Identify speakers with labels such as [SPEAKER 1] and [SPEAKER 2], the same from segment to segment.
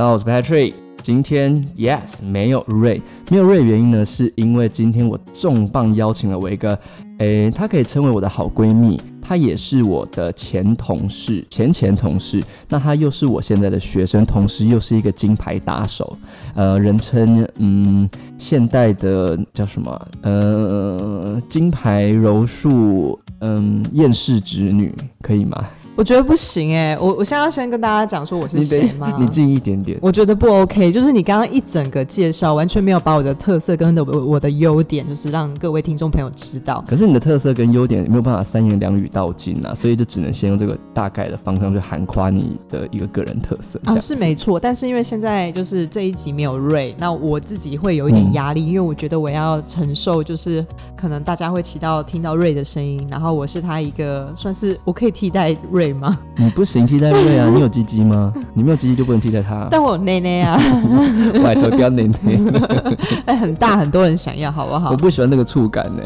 [SPEAKER 1] 大家好，我是 Patrick。今天 Yes 没有 Ray，，没有瑞原因呢，是因为今天我重磅邀请了我一个，诶，她可以称为我的好闺蜜，她也是我的前同事，前前同事，那她又是我现在的学生，同时又是一个金牌打手，呃，人称嗯现代的叫什么？呃，金牌柔术，嗯，厌世侄女，可以吗？
[SPEAKER 2] 我觉得不行哎，我我现在要先跟大家讲说我是谁吗？
[SPEAKER 1] 你近一点点。
[SPEAKER 2] 我觉得不 OK，就是你刚刚一整个介绍完全没有把我的特色跟的我我的优点，就是让各位听众朋友知道。
[SPEAKER 1] 可是你的特色跟优点没有办法三言两语道尽啊，所以就只能先用这个大概的方向去涵夸你的一个个人特色。
[SPEAKER 2] 啊，是没错，但是因为现在就是这一集没有瑞，那我自己会有一点压力，因为我觉得我要承受，就是可能大家会提到听到瑞的声音，然后我是他一个算是我可以替代瑞吗？
[SPEAKER 1] 你不行替代瑞啊！你有鸡鸡吗？你没有鸡鸡就不能替代他。
[SPEAKER 2] 但我有内内啊！
[SPEAKER 1] 外头不要内内。
[SPEAKER 2] 哎，很大，很多人想要，好不好？
[SPEAKER 1] 我不喜欢那个触感呢。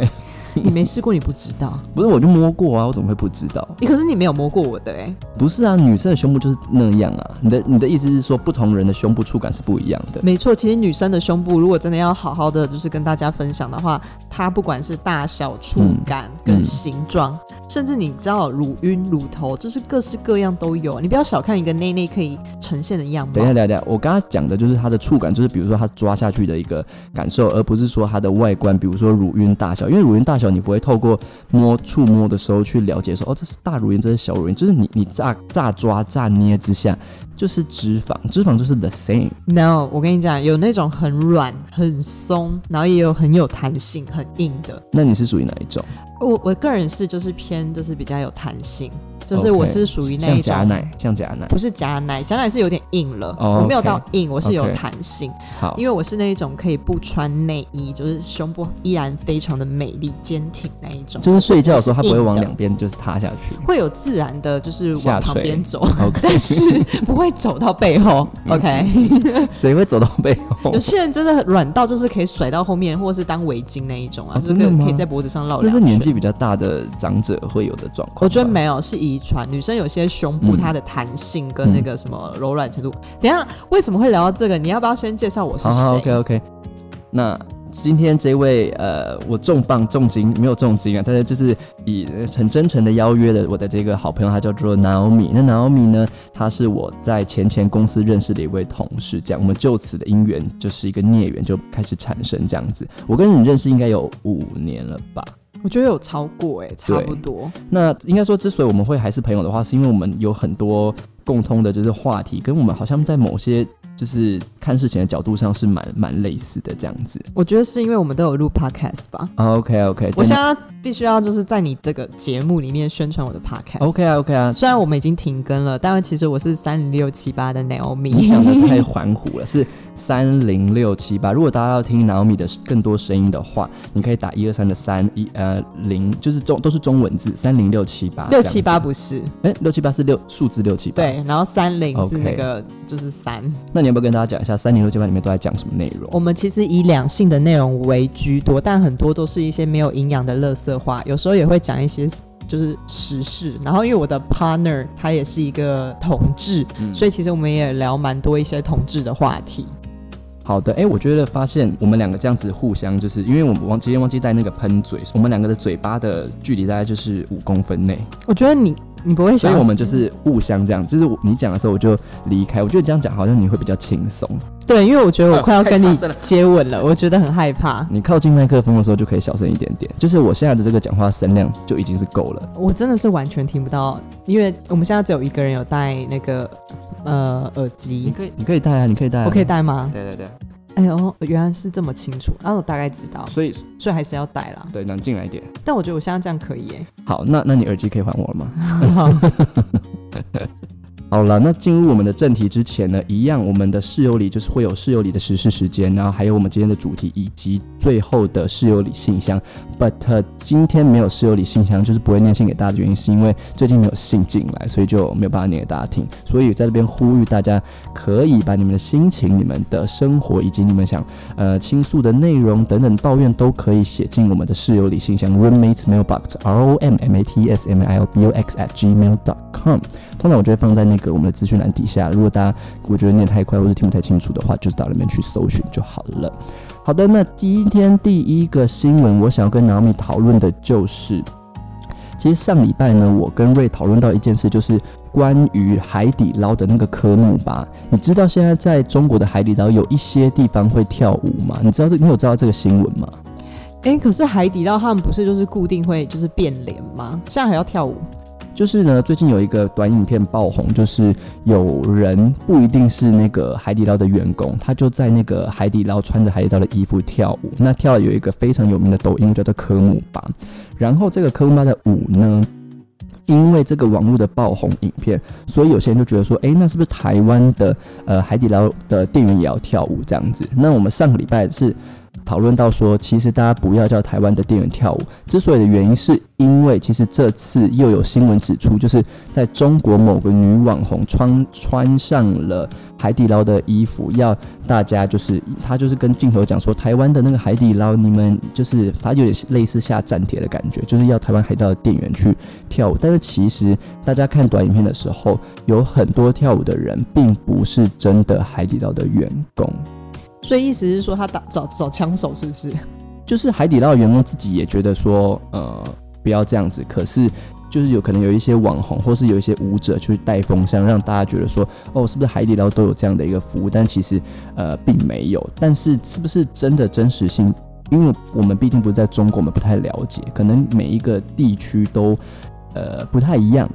[SPEAKER 2] 你没试过，你不知道。
[SPEAKER 1] 不是，我就摸过啊，我怎么会不知道？
[SPEAKER 2] 你可是你没有摸过我的哎。
[SPEAKER 1] 不是啊，女生的胸部就是那样啊。你的你的意思是说，不同人的胸部触感是不一样的？
[SPEAKER 2] 没错，其实女生的胸部，如果真的要好好的就是跟大家分享的话，它不管是大小、触感跟形状，甚至你知道乳晕、乳头，就是各式各样都有。你不要小看一个内内可以呈现的样貌。
[SPEAKER 1] 等一下，等一下，我刚刚讲的就是它的触感，就是比如说它抓下去的一个感受，而不是说它的外观，比如说乳晕大小，因为乳晕大小你不会透过。摸触摸的时候去了解说哦，这是大乳晕，这是小乳晕，就是你你乍乍抓乍捏之下就是脂肪，脂肪就是 the same。
[SPEAKER 2] No，我跟你讲，有那种很软很松，然后也有很有弹性很硬的。
[SPEAKER 1] 那你是属于哪一种？
[SPEAKER 2] 我我个人是就是偏就是比较有弹性。就是我是属于那一种
[SPEAKER 1] 假奶，像假奶，
[SPEAKER 2] 不是假奶，假奶是有点硬了，我没有到硬，我是有弹性。
[SPEAKER 1] 好，
[SPEAKER 2] 因为我是那一种可以不穿内衣，就是胸部依然非常的美丽坚挺那一种。
[SPEAKER 1] 就是睡觉的时候，它不会往两边就是塌下去，
[SPEAKER 2] 会有自然的，就是往旁边走，
[SPEAKER 1] 但
[SPEAKER 2] 是不会走到背后。OK，
[SPEAKER 1] 谁会走到背后？
[SPEAKER 2] 有些人真的软到就是可以甩到后面，或者是当围巾那一种啊，
[SPEAKER 1] 真的
[SPEAKER 2] 可以在脖子上绕。
[SPEAKER 1] 那是年纪比较大的长者会有的状况。
[SPEAKER 2] 我觉得没有，是以。遗传女生有些胸部，它的弹性跟那个什么柔软程度。等下为什么会聊到这个？你要不要先介绍我是谁
[SPEAKER 1] ？OK OK。那今天这位呃，我重磅重金没有重金啊，但是就是以很真诚的邀约的我的这个好朋友，他叫做 Naomi。那 Naomi 呢，他是我在前前公司认识的一位同事，这样我们就此的姻缘就是一个孽缘就开始产生这样子。我跟你认识应该有五年了吧？
[SPEAKER 2] 我觉得有超过哎，差不多。
[SPEAKER 1] 那应该说，之所以我们会还是朋友的话，是因为我们有很多共通的，就是话题，跟我们好像在某些。就是看事情的角度上是蛮蛮类似的这样子，
[SPEAKER 2] 我觉得是因为我们都有录 podcast 吧。
[SPEAKER 1] 啊 OK OK，
[SPEAKER 2] 我现在必须要就是在你这个节目里面宣传我的 podcast。
[SPEAKER 1] OK 啊 OK 啊，
[SPEAKER 2] 虽然我们已经停更了，但是其实我是三零六七八的 Naomi。
[SPEAKER 1] 你讲的太含糊了，是三零六七八。如果大家要听 Naomi 的更多声音的话，你可以打一二三的三一呃零，就是中都是中文字，三零六七八。
[SPEAKER 2] 六七八不是？
[SPEAKER 1] 哎，六七八是六数字六七八。
[SPEAKER 2] 对，然后三零是那个就是三。
[SPEAKER 1] 那你要不要跟大家讲一下三零六七八里面都在讲什么内容？
[SPEAKER 2] 我们其实以两性的内容为居多，但很多都是一些没有营养的垃圾话，有时候也会讲一些就是时事。然后因为我的 partner 他也是一个同志，所以其实我们也聊蛮多一些同志的话题。
[SPEAKER 1] 好的，哎，我觉得发现我们两个这样子互相，就是因为我们忘今天忘记带那个喷嘴，我们两个的嘴巴的距离大概就是五公分内。
[SPEAKER 2] 我觉得你。你不会，
[SPEAKER 1] 所以我们就是互相这样，就是你讲的时候我就离开。我觉得这样讲好像你会比较轻松。
[SPEAKER 2] 对，因为我觉得我快要跟你接吻了，我觉得很害怕。
[SPEAKER 1] 你靠近麦克风的时候就可以小声一点点，就是我现在的这个讲话声量就已经是够了。
[SPEAKER 2] 我真的是完全听不到，因为我们现在只有一个人有戴那个呃耳机。
[SPEAKER 1] 你可以，你可以戴啊，你可以戴。
[SPEAKER 2] 我可以戴吗？
[SPEAKER 1] 对对对。
[SPEAKER 2] 哎呦，原来是这么清楚，啊，我大概知道，
[SPEAKER 1] 所以
[SPEAKER 2] 所以还是要戴啦。
[SPEAKER 1] 对，能进来一点。
[SPEAKER 2] 但我觉得我现在这样可以耶。
[SPEAKER 1] 好，那那你耳机可以还我了吗？好好了，那进入我们的正题之前呢，一样，我们的室友里就是会有室友里的实事时间，然后还有我们今天的主题以及最后的室友里信箱。But 今天没有室友里信箱，就是不会念信给大家的原因，是因为最近没有信进来，所以就没有办法念给大家听。所以在这边呼吁大家，可以把你们的心情、你们的生活以及你们想呃倾诉的内容等等抱怨，都可以写进我们的室友里信箱 roommates mailbox r o m m a t s m i l b o x at gmail dot com。通常我就会放在那个。我们的资讯栏底下。如果大家我觉得念太快或者听不太清楚的话，就是到那边去搜寻就好了。好的，那今天第一个新闻，我想要跟 Naomi 讨论的就是，其实上礼拜呢，我跟瑞讨论到一件事，就是关于海底捞的那个科目吧。你知道现在在中国的海底捞有一些地方会跳舞吗？你知道这你有知道这个新闻吗？
[SPEAKER 2] 哎，可是海底捞他们不是就是固定会就是变脸吗？现在还要跳舞？
[SPEAKER 1] 就是呢，最近有一个短影片爆红，就是有人不一定是那个海底捞的员工，他就在那个海底捞穿着海底捞的衣服跳舞。那跳有一个非常有名的抖音叫做科目八，然后这个科目八的舞呢，因为这个网络的爆红影片，所以有些人就觉得说，哎，那是不是台湾的呃海底捞的店员也要跳舞这样子？那我们上个礼拜是。讨论到说，其实大家不要叫台湾的店员跳舞。之所以的原因，是因为其实这次又有新闻指出，就是在中国某个女网红穿穿上了海底捞的衣服，要大家就是她就是跟镜头讲说，台湾的那个海底捞，你们就是她有点类似下站帖的感觉，就是要台湾海底捞的店员去跳舞。但是其实大家看短影片的时候，有很多跳舞的人并不是真的海底捞的员工。
[SPEAKER 2] 所以意思是说，他打找找枪手是不是？
[SPEAKER 1] 就是海底捞员工自己也觉得说，呃，不要这样子。可是就是有可能有一些网红或是有一些舞者去带风向，让大家觉得说，哦，是不是海底捞都有这样的一个服务？但其实呃并没有。但是是不是真的真实性？因为我们毕竟不是在中国，我们不太了解，可能每一个地区都呃不太一样。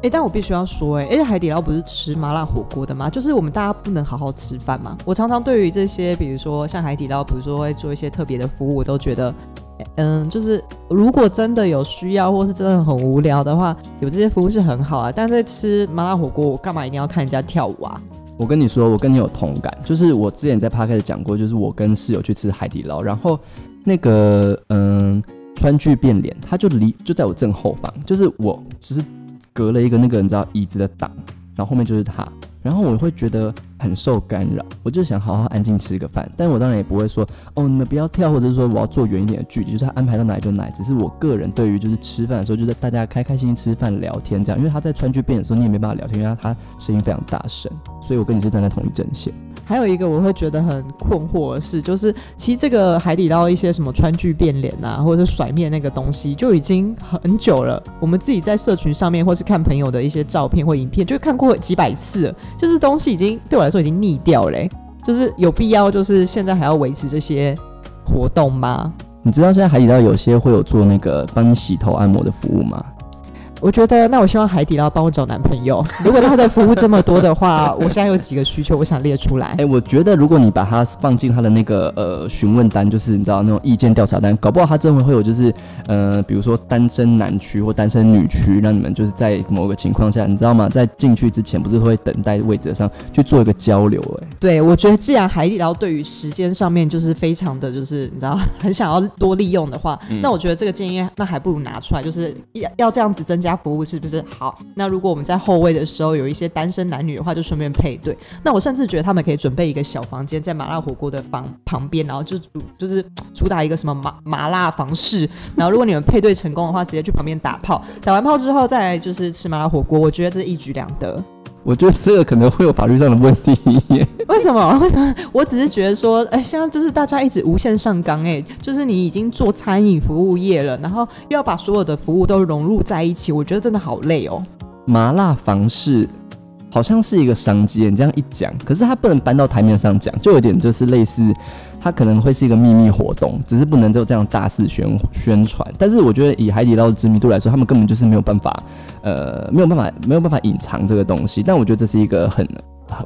[SPEAKER 2] 哎，但我必须要说，哎，因为海底捞不是吃麻辣火锅的吗？就是我们大家不能好好吃饭嘛。我常常对于这些，比如说像海底捞，比如说会做一些特别的服务，我都觉得，嗯，就是如果真的有需要，或是真的很无聊的话，有这些服务是很好啊。但是吃麻辣火锅，我干嘛一定要看人家跳舞啊？
[SPEAKER 1] 我跟你说，我跟你有同感，就是我之前在 p 开始讲过，就是我跟室友去吃海底捞，然后那个嗯川剧变脸，他就离就在我正后方，就是我只是。隔了一个那个你知道椅子的挡，然后后面就是他，然后我会觉得很受干扰，我就想好好安静吃个饭，但我当然也不会说哦你们不要跳，或者是说我要坐远一点的距离，就是他安排到哪就哪，只是我个人对于就是吃饭的时候，就是大家开开心心吃饭聊天这样，因为他在川剧变的时候你也没办法聊天，因为他声音非常大声，所以我跟你是站在同一阵线。
[SPEAKER 2] 还有一个我会觉得很困惑的是，就是其实这个海底捞一些什么川剧变脸啊，或者是甩面那个东西，就已经很久了。我们自己在社群上面，或是看朋友的一些照片或影片，就看过几百次。就是东西已经对我来说已经腻掉嘞。就是有必要，就是现在还要维持这些活动吗？
[SPEAKER 1] 你知道现在海底捞有些会有做那个帮你洗头按摩的服务吗？
[SPEAKER 2] 我觉得，那我希望海底捞帮我找男朋友。如果他的服务这么多的话，我现在有几个需求，我想列出来。
[SPEAKER 1] 哎，我觉得如果你把它放进他的那个呃询问单，就是你知道那种意见调查单，搞不好他真的会有就是呃，比如说单身男区或单身女区，让你们就是在某个情况下，你知道吗？在进去之前不是会等待位置上去做一个交流？哎，
[SPEAKER 2] 对，我觉得既然海底捞对于时间上面就是非常的就是你知道 很想要多利用的话，那我觉得这个建议那还不如拿出来，就是要要这样子增加。家服务是不是好？那如果我们在后位的时候有一些单身男女的话，就顺便配对。那我甚至觉得他们可以准备一个小房间在麻辣火锅的房旁边，然后就就是主打一个什么麻麻辣房式。然后如果你们配对成功的话，直接去旁边打炮，打完炮之后再就是吃麻辣火锅。我觉得这是一举两得。
[SPEAKER 1] 我觉得这个可能会有法律上的问题。
[SPEAKER 2] 为什么？为什么？我只是觉得说，哎，现在就是大家一直无限上纲，哎，就是你已经做餐饮服务业了，然后又要把所有的服务都融入在一起，我觉得真的好累哦。
[SPEAKER 1] 麻辣房是好像是一个商机，你这样一讲，可是它不能搬到台面上讲，就有点就是类似。它可能会是一个秘密活动，只是不能就这样大肆宣宣传。但是我觉得以海底捞的知名度来说，他们根本就是没有办法，呃，没有办法，没有办法隐藏这个东西。但我觉得这是一个很。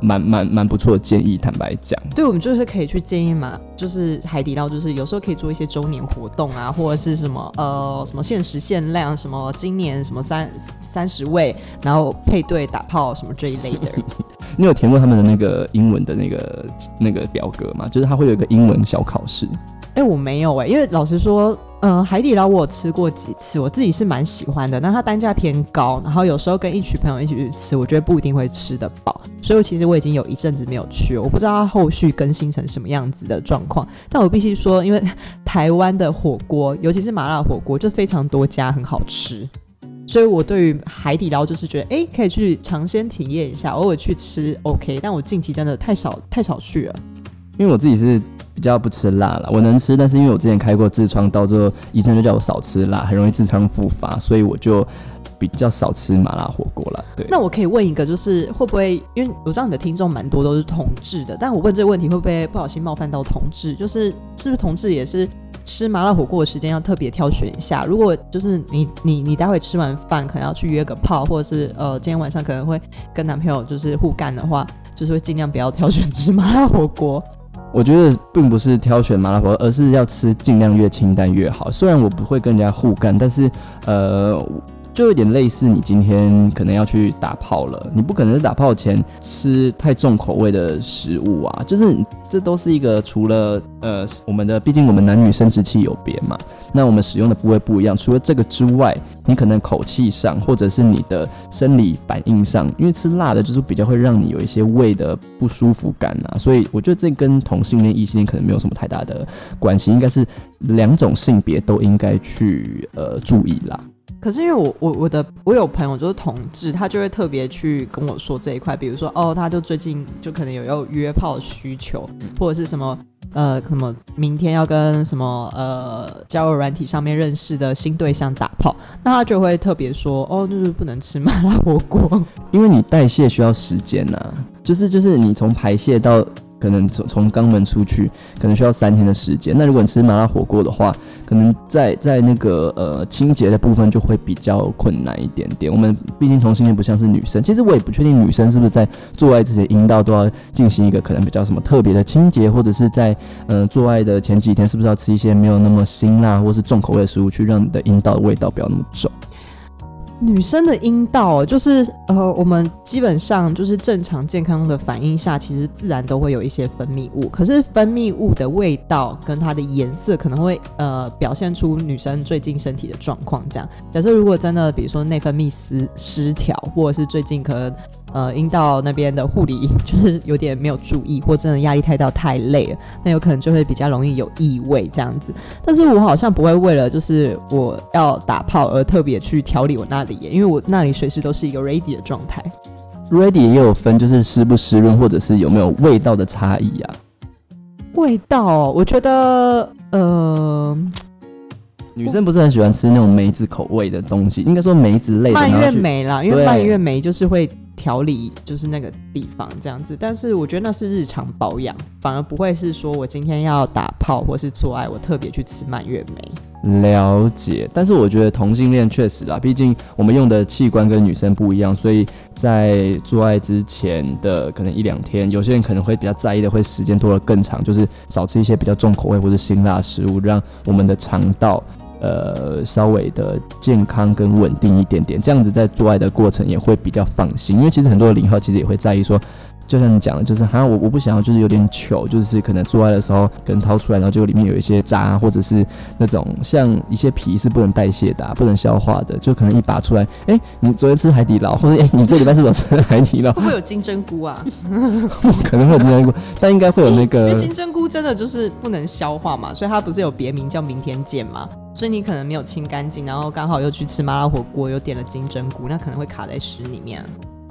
[SPEAKER 1] 蛮蛮蛮不错的建议，坦白讲，
[SPEAKER 2] 对我们就是可以去建议嘛，就是海底捞，就是有时候可以做一些周年活动啊，或者是什么呃什么限时限量，什么今年什么三三十位，然后配对打炮什么这一类的。
[SPEAKER 1] 你有填过他们的那个英文的那个那个表格吗？就是他会有一个英文小考试。
[SPEAKER 2] 哎，我没有哎，因为老实说。嗯，海底捞我吃过几次，我自己是蛮喜欢的。那它单价偏高，然后有时候跟一群朋友一起去吃，我觉得不一定会吃得饱。所以其实我已经有一阵子没有去，我不知道它后续更新成什么样子的状况。但我必须说，因为台湾的火锅，尤其是麻辣火锅，就非常多家很好吃。所以我对于海底捞就是觉得，哎，可以去尝鲜体验一下，偶尔去吃 OK。但我近期真的太少太少去了，
[SPEAKER 1] 因为我自己是比较不吃辣了，我能吃，但是因为我之前开过痔疮，到最后医生就叫我少吃辣，很容易痔疮复发，所以我就。比较少吃麻辣火锅了，对。
[SPEAKER 2] 那我可以问一个，就是会不会，因为我知道你的听众蛮多都是同志的，但我问这个问题会不会不小心冒犯到同志？就是是不是同志也是吃麻辣火锅的时间要特别挑选一下？如果就是你你你待会吃完饭可能要去约个炮，或者是呃今天晚上可能会跟男朋友就是互干的话，就是会尽量不要挑选吃麻辣火锅。
[SPEAKER 1] 我觉得并不是挑选麻辣火锅，而是要吃尽量越清淡越好。虽然我不会跟人家互干，但是呃。就有点类似，你今天可能要去打炮了，你不可能是打炮前吃太重口味的食物啊。就是这都是一个除了呃我们的，毕竟我们男女生殖器有别嘛，那我们使用的部位不一样。除了这个之外，你可能口气上或者是你的生理反应上，因为吃辣的就是比较会让你有一些胃的不舒服感啊。所以我觉得这跟同性恋、异性恋可能没有什么太大的关系，应该是两种性别都应该去呃注意啦。
[SPEAKER 2] 可是因为我我我的我有朋友就是同志，他就会特别去跟我说这一块，比如说哦，他就最近就可能有要约炮的需求，或者是什么呃什么明天要跟什么呃交友软体上面认识的新对象打炮，那他就会特别说哦，就是不能吃麻辣火锅，
[SPEAKER 1] 因为你代谢需要时间呐，就是就是你从排泄到。可能从从肛门出去，可能需要三天的时间。那如果你吃麻辣火锅的话，可能在在那个呃清洁的部分就会比较困难一点点。我们毕竟同性恋不像是女生，其实我也不确定女生是不是在做爱之前阴道都要进行一个可能比较什么特别的清洁，或者是在嗯做爱的前几天是不是要吃一些没有那么辛辣或是重口味的食物，去让你的阴道的味道不要那么重。
[SPEAKER 2] 女生的阴道就是呃，我们基本上就是正常健康的反应下，其实自然都会有一些分泌物。可是分泌物的味道跟它的颜色可能会呃表现出女生最近身体的状况。这样，假设如果真的比如说内分泌失失调，或者是最近可能。呃，阴道那边的护理就是有点没有注意，或真的压力太大、太累了，那有可能就会比较容易有异味这样子。但是我好像不会为了就是我要打炮而特别去调理我那里，因为我那里随时都是一个 ready 的状态。
[SPEAKER 1] ready 也有分，就是湿不湿润，或者是有没有味道的差异啊？
[SPEAKER 2] 味道，我觉得呃，
[SPEAKER 1] 女生不是很喜欢吃那种梅子口味的东西，应该说梅子类的。
[SPEAKER 2] 蔓越莓啦，因为蔓越莓就是会。调理就是那个地方这样子，但是我觉得那是日常保养，反而不会是说我今天要打炮或是做爱，我特别去吃蔓越莓。
[SPEAKER 1] 了解，但是我觉得同性恋确实啦，毕竟我们用的器官跟女生不一样，所以在做爱之前的可能一两天，有些人可能会比较在意的，会时间拖得更长，就是少吃一些比较重口味或者辛辣食物，让我们的肠道。呃，稍微的健康跟稳定一点点，这样子在做爱的过程也会比较放心。因为其实很多零号其实也会在意说，就像你讲的，就是好像我我不想要，就是有点糗，就是可能做爱的时候可能掏出来，然后就里面有一些渣，或者是那种像一些皮是不能代谢的，不能消化的，就可能一拔出来，哎，你昨天吃海底捞，或者哎，你这礼拜是不是吃海底捞？
[SPEAKER 2] 会不会有金针菇啊？
[SPEAKER 1] 可能会有金针菇，但应该会有那个。
[SPEAKER 2] 因 为金针菇真的就是不能消化嘛，所以它不是有别名叫明天见吗？所以你可能没有清干净，然后刚好又去吃麻辣火锅，又点了金针菇，那可能会卡在屎里面。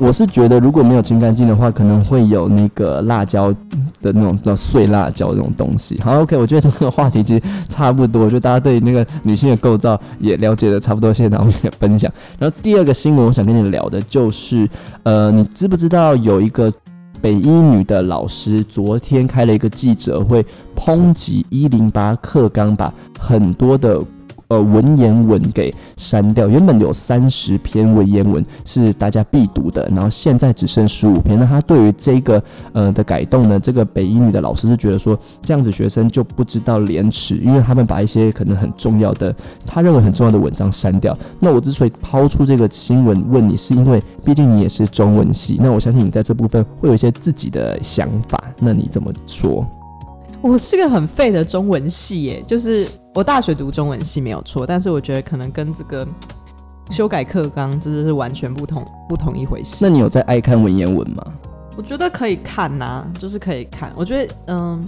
[SPEAKER 1] 我是觉得如果没有清干净的话，可能会有那个辣椒的那种叫碎辣椒这种东西。好，OK，我觉得这个话题其实差不多，就大家对那个女性的构造也了解的差不多，现在我们也分享。然后第二个新闻，我想跟你聊的就是，呃，你知不知道有一个？北一女的老师昨天开了一个记者会，抨击一零八课纲把很多的呃文言文给删掉。原本有三十篇文言文是大家必读的，然后现在只剩十五篇。那他对于这个呃的改动呢，这个北一女的老师是觉得说，这样子学生就不知道廉耻，因为他们把一些可能很重要的，他认为很重要的文章删掉。那我之所以抛出这个新闻问你，是因为。毕竟你也是中文系，那我相信你在这部分会有一些自己的想法。那你怎么说？
[SPEAKER 2] 我是个很废的中文系耶，就是我大学读中文系没有错，但是我觉得可能跟这个修改课纲真的是完全不同不同一回事。
[SPEAKER 1] 那你有在爱看文言文吗？
[SPEAKER 2] 我觉得可以看呐，就是可以看。我觉得嗯。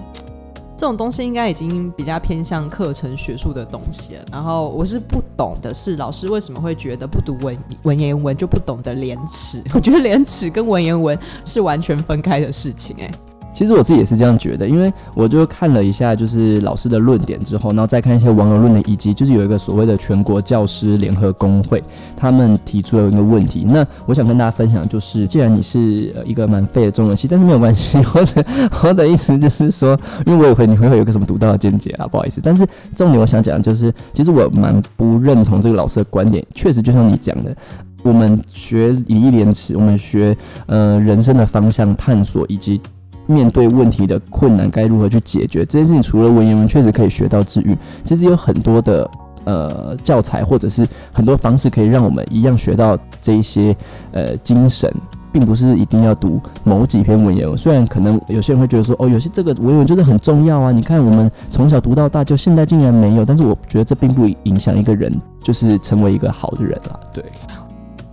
[SPEAKER 2] 这种东西应该已经比较偏向课程学术的东西了。然后我是不懂的是，老师为什么会觉得不读文文言文就不懂得廉耻？我觉得廉耻跟文言文是完全分开的事情，哎。
[SPEAKER 1] 其实我自己也是这样觉得，因为我就看了一下，就是老师的论点之后，然后再看一些网友论点，以及就是有一个所谓的全国教师联合工会，他们提出了一个问题。那我想跟大家分享，就是既然你是一个蛮废的中文系，但是没有关系，或者我的意思就是说，因为我也会你会会有个什么独到的见解啊，不好意思。但是重点我想讲就是，其实我蛮不认同这个老师的观点，确实就像你讲的，我们学礼义廉耻，我们学呃人生的方向探索以及。面对问题的困难该如何去解决这件事情，除了文言文确实可以学到治愈，其实有很多的呃教材或者是很多方式可以让我们一样学到这一些呃精神，并不是一定要读某几篇文言文。虽然可能有些人会觉得说，哦，有些这个文言文就是很重要啊，你看我们从小读到大，就现在竟然没有，但是我觉得这并不影响一个人就是成为一个好的人啊，对。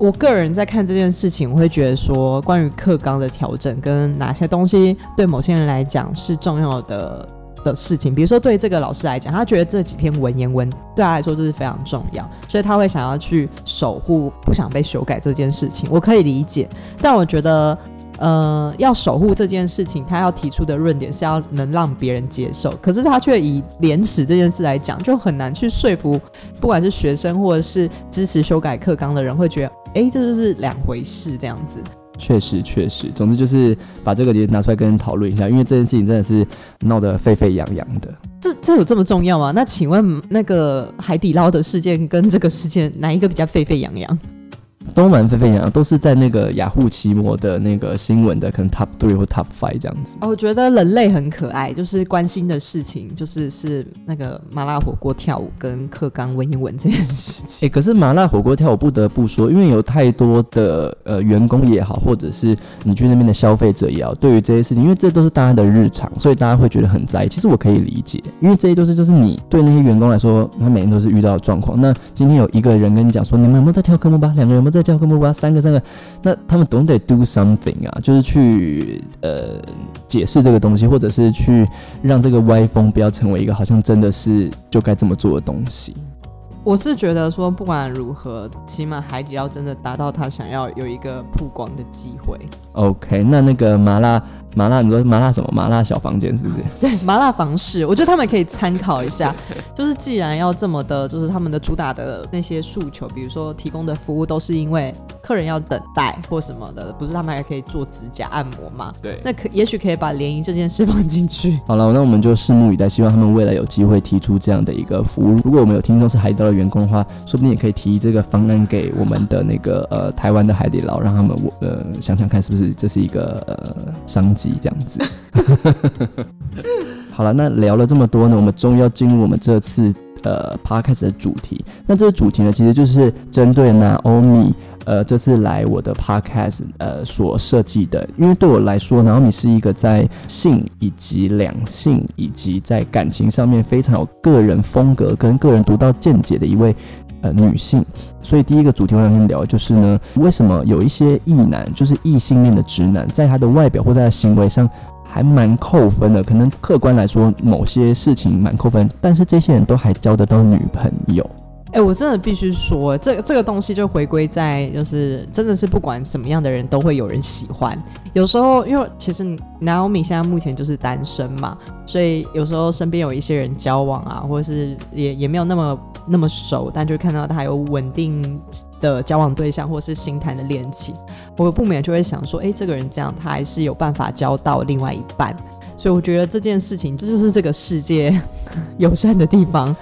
[SPEAKER 2] 我个人在看这件事情，我会觉得说，关于课纲的调整跟哪些东西对某些人来讲是重要的的事情，比如说对这个老师来讲，他觉得这几篇文言文对他来说就是非常重要，所以他会想要去守护，不想被修改这件事情，我可以理解。但我觉得。呃，要守护这件事情，他要提出的论点是要能让别人接受，可是他却以廉耻这件事来讲，就很难去说服，不管是学生或者是支持修改课纲的人，会觉得，哎，这就是两回事，这样子。
[SPEAKER 1] 确实，确实，总之就是把这个也拿出来跟人讨论一下，因为这件事情真的是闹得沸沸扬扬的。
[SPEAKER 2] 这这有这么重要吗？那请问那个海底捞的事件跟这个事件哪一个比较沸沸扬扬？
[SPEAKER 1] 都蛮沸沸扬扬，都是在那个雅虎奇摩的那个新闻的可能 top three 或 top five 这样子。
[SPEAKER 2] 哦我觉得人类很可爱，就是关心的事情，就是是那个麻辣火锅跳舞跟克刚文言文这件事情。
[SPEAKER 1] 哎，可是麻辣火锅跳舞不得不说，因为有太多的呃员工也好，或者是你去那边的消费者也好，对于这些事情，因为这都是大家的日常，所以大家会觉得很在意。其实我可以理解，因为这些都是就是你对那些员工来说，他每天都是遇到的状况。那今天有一个人跟你讲说，你们有没有在跳科目吧？两个人有没有在？教科目八三个三个，那他们总得 do something 啊，就是去呃解释这个东西，或者是去让这个歪风不要成为一个好像真的是就该这么做的东西。
[SPEAKER 2] 我是觉得说，不管如何，起码海底捞真的达到他想要有一个曝光的机会。
[SPEAKER 1] OK，那那个麻辣。麻辣，你说麻辣什么？麻辣小房间是不是？
[SPEAKER 2] 对，麻辣房事，我觉得他们可以参考一下。就是既然要这么的，就是他们的主打的那些诉求，比如说提供的服务都是因为客人要等待或什么的，不是他们还可以做指甲按摩吗？
[SPEAKER 1] 对，
[SPEAKER 2] 那可也许可以把联谊这件事放进去。
[SPEAKER 1] 好了，那我们就拭目以待，希望他们未来有机会提出这样的一个服务。如果我们有听众是海底捞的员工的话，说不定也可以提这个方案给我们的那个呃台湾的海底捞，让他们我呃想想看是不是这是一个呃商。这样子，好了，那聊了这么多呢，我们终于要进入我们这次呃 podcast 的主题。那这个主题呢，其实就是针对 Naomi 呃这次来我的 podcast 呃所设计的。因为对我来说，Naomi 是一个在性以及两性以及在感情上面非常有个人风格跟个人独到见解的一位。呃，女性，所以第一个主题我想跟你聊，就是呢，为什么有一些异男，就是异性恋的直男，在他的外表或在他行为上还蛮扣分的，可能客观来说某些事情蛮扣分，但是这些人都还交得到女朋友。
[SPEAKER 2] 哎，我真的必须说，这个这个东西就回归在，就是真的是不管什么样的人都会有人喜欢。有时候，因为其实 Naomi 现在目前就是单身嘛，所以有时候身边有一些人交往啊，或者是也也没有那么那么熟，但就看到他有稳定的交往对象，或是新谈的恋情，我不免就会想说，哎，这个人这样，他还是有办法交到另外一半。所以我觉得这件事情，这就是这个世界 友善的地方。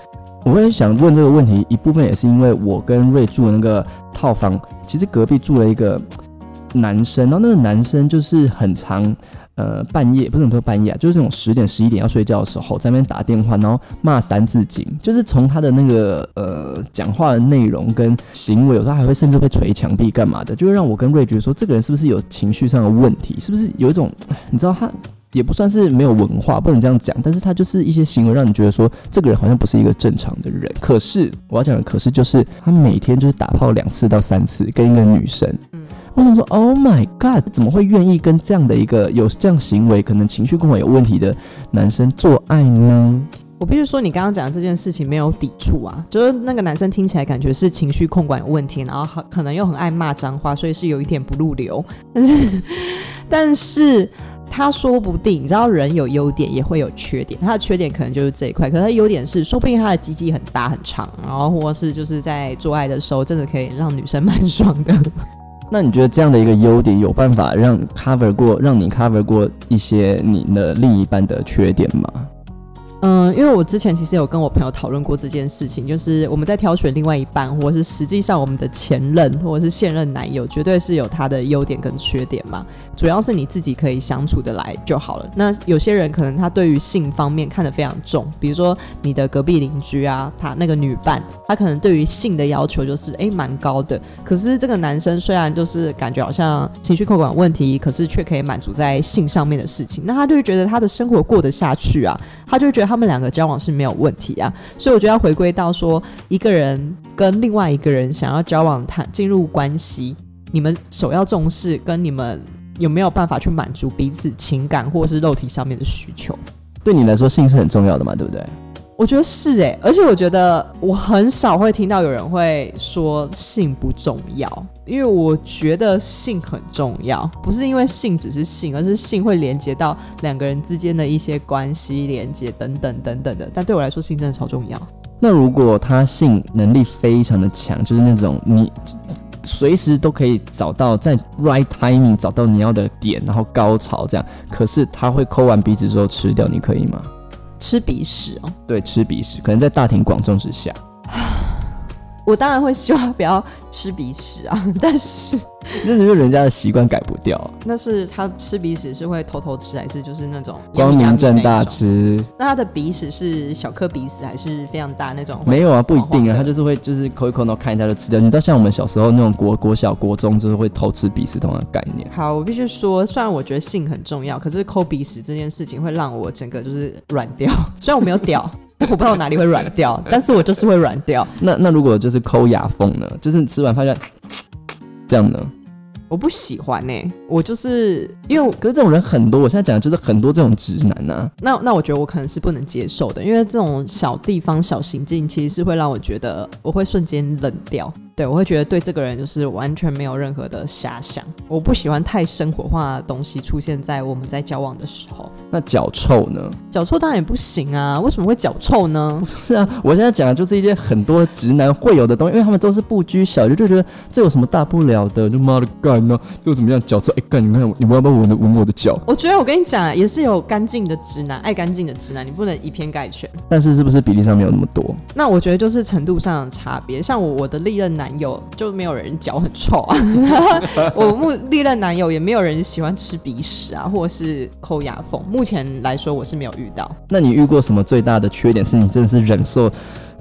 [SPEAKER 1] 我也想问这个问题，一部分也是因为我跟瑞住的那个套房，其实隔壁住了一个男生，然后那个男生就是很长，呃，半夜不是说半夜啊，就是那种十点十一点要睡觉的时候，在那边打电话，然后骂三字经，就是从他的那个呃讲话的内容跟行为，有时候还会甚至会捶墙壁干嘛的，就会让我跟瑞觉得说，这个人是不是有情绪上的问题，是不是有一种你知道他。也不算是没有文化，不能这样讲，但是他就是一些行为让你觉得说这个人好像不是一个正常的人。可是我要讲的，可是就是他每天就是打炮两次到三次跟一个女生。我想说，Oh my God，怎么会愿意跟这样的一个有这样行为、可能情绪控管有问题的男生做爱呢？
[SPEAKER 2] 我必须说，你刚刚讲的这件事情没有抵触啊，就是那个男生听起来感觉是情绪控管有问题，然后很可能又很爱骂脏话，所以是有一点不入流。但是，但是他说不定，你知道，人有优点也会有缺点，他的缺点可能就是这一块，可是他优点是，说不定他的鸡鸡很大很长，然后或是就是在做爱的时候，真的可以让女生蛮爽的。
[SPEAKER 1] 那你觉得这样的一个优点有办法让 cover 过，让你 cover 过一些你的另一半的缺点吗？
[SPEAKER 2] 嗯，因为我之前其实有跟我朋友讨论过这件事情，就是我们在挑选另外一半，或是实际上我们的前任或者是现任男友，绝对是有他的优点跟缺点嘛。主要是你自己可以相处的来就好了。那有些人可能他对于性方面看得非常重，比如说你的隔壁邻居啊，他那个女伴，他可能对于性的要求就是诶蛮高的。可是这个男生虽然就是感觉好像情绪控管问题，可是却可以满足在性上面的事情，那他就会觉得他的生活过得下去啊，他就会觉得他们两个交往是没有问题啊。所以我觉得要回归到说，一个人跟另外一个人想要交往谈进入关系，你们首要重视跟你们。有没有办法去满足彼此情感或者是肉体上面的需求？
[SPEAKER 1] 对你来说，性是很重要的嘛，对不对？
[SPEAKER 2] 我觉得是哎，而且我觉得我很少会听到有人会说性不重要，因为我觉得性很重要，不是因为性只是性，而是性会连接到两个人之间的一些关系连接等等等等的。但对我来说，性真的超重要。
[SPEAKER 1] 那如果他性能力非常的强，就是那种你。随时都可以找到在 right timing 找到你要的点，然后高潮这样。可是他会抠完鼻子之后吃掉，你可以吗？
[SPEAKER 2] 吃鼻屎哦？
[SPEAKER 1] 对，吃鼻屎，可能在大庭广众之下。
[SPEAKER 2] 我当然会希望不要吃鼻屎啊，但是。
[SPEAKER 1] 那是因为人家的习惯改不掉。
[SPEAKER 2] 那是他吃鼻屎是会偷偷吃，还是就是那种
[SPEAKER 1] 光明正大吃？
[SPEAKER 2] 那他的鼻屎是小颗鼻屎，还是非常大那种？
[SPEAKER 1] 没有啊，不一定啊，他就是会就是抠一抠，然后看一下就吃掉。你知道像我们小时候那种国国小国中，就是会偷吃鼻屎同样的概念。
[SPEAKER 2] 好，我必须说，虽然我觉得性很重要，可是抠鼻屎这件事情会让我整个就是软掉。虽然我没有屌，我不知道哪里会软掉，但是我就是会软掉。
[SPEAKER 1] 那那如果就是抠牙缝呢？就是吃完发现这样呢？
[SPEAKER 2] 我不喜欢呢，我就是因为，
[SPEAKER 1] 可是这种人很多，我现在讲的就是很多这种直男呐。
[SPEAKER 2] 那那我觉得我可能是不能接受的，因为这种小地方小行径其实是会让我觉得我会瞬间冷掉。对，我会觉得对这个人就是完全没有任何的遐想。我不喜欢太生活化的东西出现在我们在交往的时候。
[SPEAKER 1] 那脚臭呢？
[SPEAKER 2] 脚臭当然也不行啊！为什么会脚臭呢？
[SPEAKER 1] 是啊，我现在讲的就是一些很多直男会有的东西，因为他们都是不拘小节，就觉得这有什么大不了的？就妈的干呢？就怎么样？脚臭？哎干！你看你们要不要闻闻我的脚？
[SPEAKER 2] 我觉得我跟你讲，也是有干净的直男，爱干净的直男，你不能以偏概全。
[SPEAKER 1] 但是是不是比例上没有那么多？
[SPEAKER 2] 那我觉得就是程度上的差别。像我我的历任男。男友就没有人脚很臭啊，我目历任男友也没有人喜欢吃鼻屎啊，或者是抠牙缝。目前来说，我是没有遇到。
[SPEAKER 1] 那你遇过什么最大的缺点？是你真的是忍受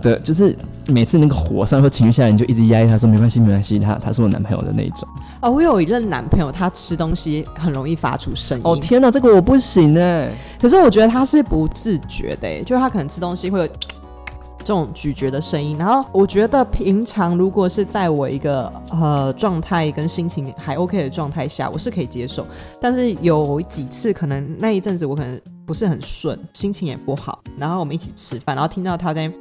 [SPEAKER 1] 的，就是每次那个火上或情绪下来，你就一直压抑他说没关系，没关系，他他是我男朋友的那一种。
[SPEAKER 2] 哦，我有一任男朋友，他吃东西很容易发出声音。
[SPEAKER 1] 哦天哪，这个我不行哎。
[SPEAKER 2] 可是我觉得他是不自觉的，就是他可能吃东西会有。这种咀嚼的声音，然后我觉得平常如果是在我一个呃状态跟心情还 OK 的状态下，我是可以接受。但是有几次可能那一阵子我可能不是很顺，心情也不好，然后我们一起吃饭，然后听到他在，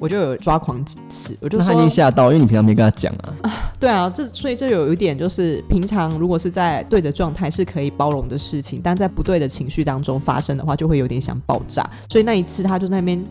[SPEAKER 2] 我就有抓狂几次，我就
[SPEAKER 1] 他已经吓到，因为你平常没跟他讲啊。
[SPEAKER 2] 啊，对啊，这所以这有一点就是平常如果是在对的状态是可以包容的事情，但在不对的情绪当中发生的话，就会有点想爆炸。所以那一次他就在那边。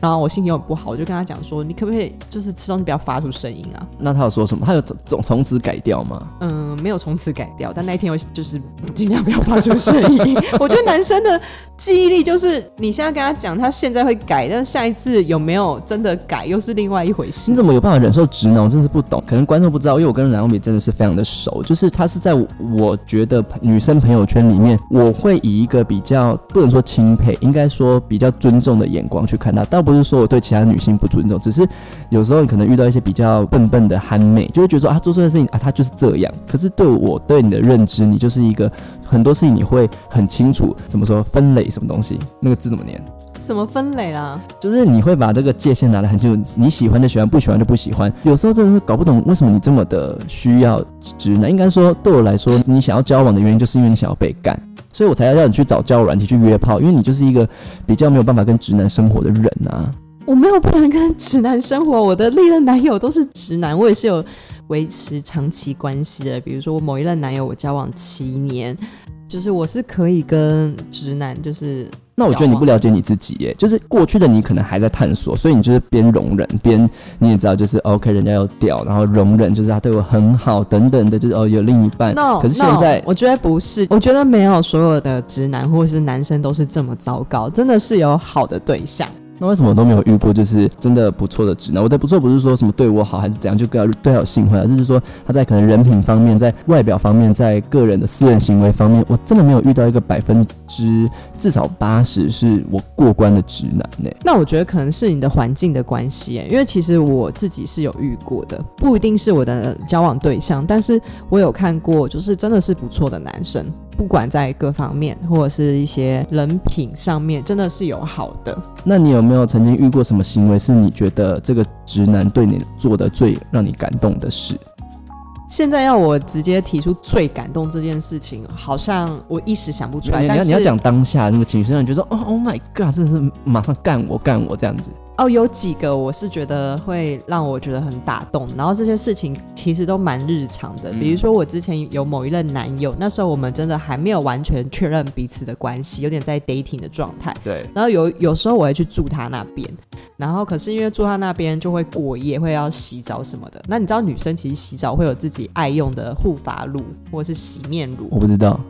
[SPEAKER 2] 然后我心情又不好，我就跟他讲说：“你可不可以就是吃东西不要发出声音啊？”
[SPEAKER 1] 那他有说什么？他有从从此改掉吗？
[SPEAKER 2] 嗯，没有从此改掉，但那一天我就是尽量不要发出声音。我觉得男生的。记忆力就是你现在跟他讲，他现在会改，但是下一次有没有真的改，又是另外一回事。
[SPEAKER 1] 你怎么有办法忍受直男？我真是不懂。可能观众不知道，因为我跟蓝欧比真的是非常的熟，就是他是在我觉得女生朋友圈里面，我会以一个比较不能说钦佩，应该说比较尊重的眼光去看他。倒不是说我对其他女性不尊重，只是有时候你可能遇到一些比较笨笨的憨妹，就会觉得说啊，做这件事情啊，她就是这样。可是对我对你的认知，你就是一个很多事情你会很清楚怎么说分类。什么东西？那个字怎么念？
[SPEAKER 2] 什么分类啦？
[SPEAKER 1] 就是你会把这个界限拿得很清楚，你喜欢就喜欢，不喜欢就不喜欢。有时候真的是搞不懂为什么你这么的需要直男。应该说对我来说，你想要交往的原因就是因为你想要被干，所以我才要叫你去找交友软体去约炮，因为你就是一个比较没有办法跟直男生活的人啊。
[SPEAKER 2] 我没有不能跟直男生活，我的历任男友都是直男，我也是有维持长期关系的。比如说我某一任男友，我交往七年，就是我是可以跟直男，就是
[SPEAKER 1] 那我觉得你不了解你自己耶，就是过去的你可能还在探索，所以你就是边容忍边你也知道，就是 OK，人家有屌，然后容忍就是他对我很好等等的，就是哦有另一半。
[SPEAKER 2] No，
[SPEAKER 1] 可是现在
[SPEAKER 2] 我觉得不是，我觉得没有所有的直男或者是男生都是这么糟糕，真的是有好的对象。
[SPEAKER 1] 那为什么我都没有遇过就是真的不错的直男？我的不错不是说什么对我好还是怎样就对他对他有兴趣，而是说他在可能人品方面、在外表方面、在个人的私人行为方面，我真的没有遇到一个百分之至少八十是我过关的直男呢。
[SPEAKER 2] 那我觉得可能是你的环境的关系，因为其实我自己是有遇过的，不一定是我的交往对象，但是我有看过，就是真的是不错的男生。不管在各方面或者是一些人品上面，真的是有好的。
[SPEAKER 1] 那你有没有曾经遇过什么行为是你觉得这个直男对你做的最让你感动的事？
[SPEAKER 2] 现在要我直接提出最感动这件事情，好像我一时想不出来。
[SPEAKER 1] 你要你要讲当下那个情绪，让你觉得哦，Oh my God，真的是马上干我干我这样子。
[SPEAKER 2] 哦，有几个我是觉得会让我觉得很打动，然后这些事情其实都蛮日常的。比如说我之前有某一任男友，那时候我们真的还没有完全确认彼此的关系，有点在 dating 的状态。
[SPEAKER 1] 对。
[SPEAKER 2] 然后有有时候我会去住他那边，然后可是因为住他那边就会过夜，会要洗澡什么的。那你知道女生其实洗澡会有自己爱用的护发露或者是洗面乳？
[SPEAKER 1] 我不知道。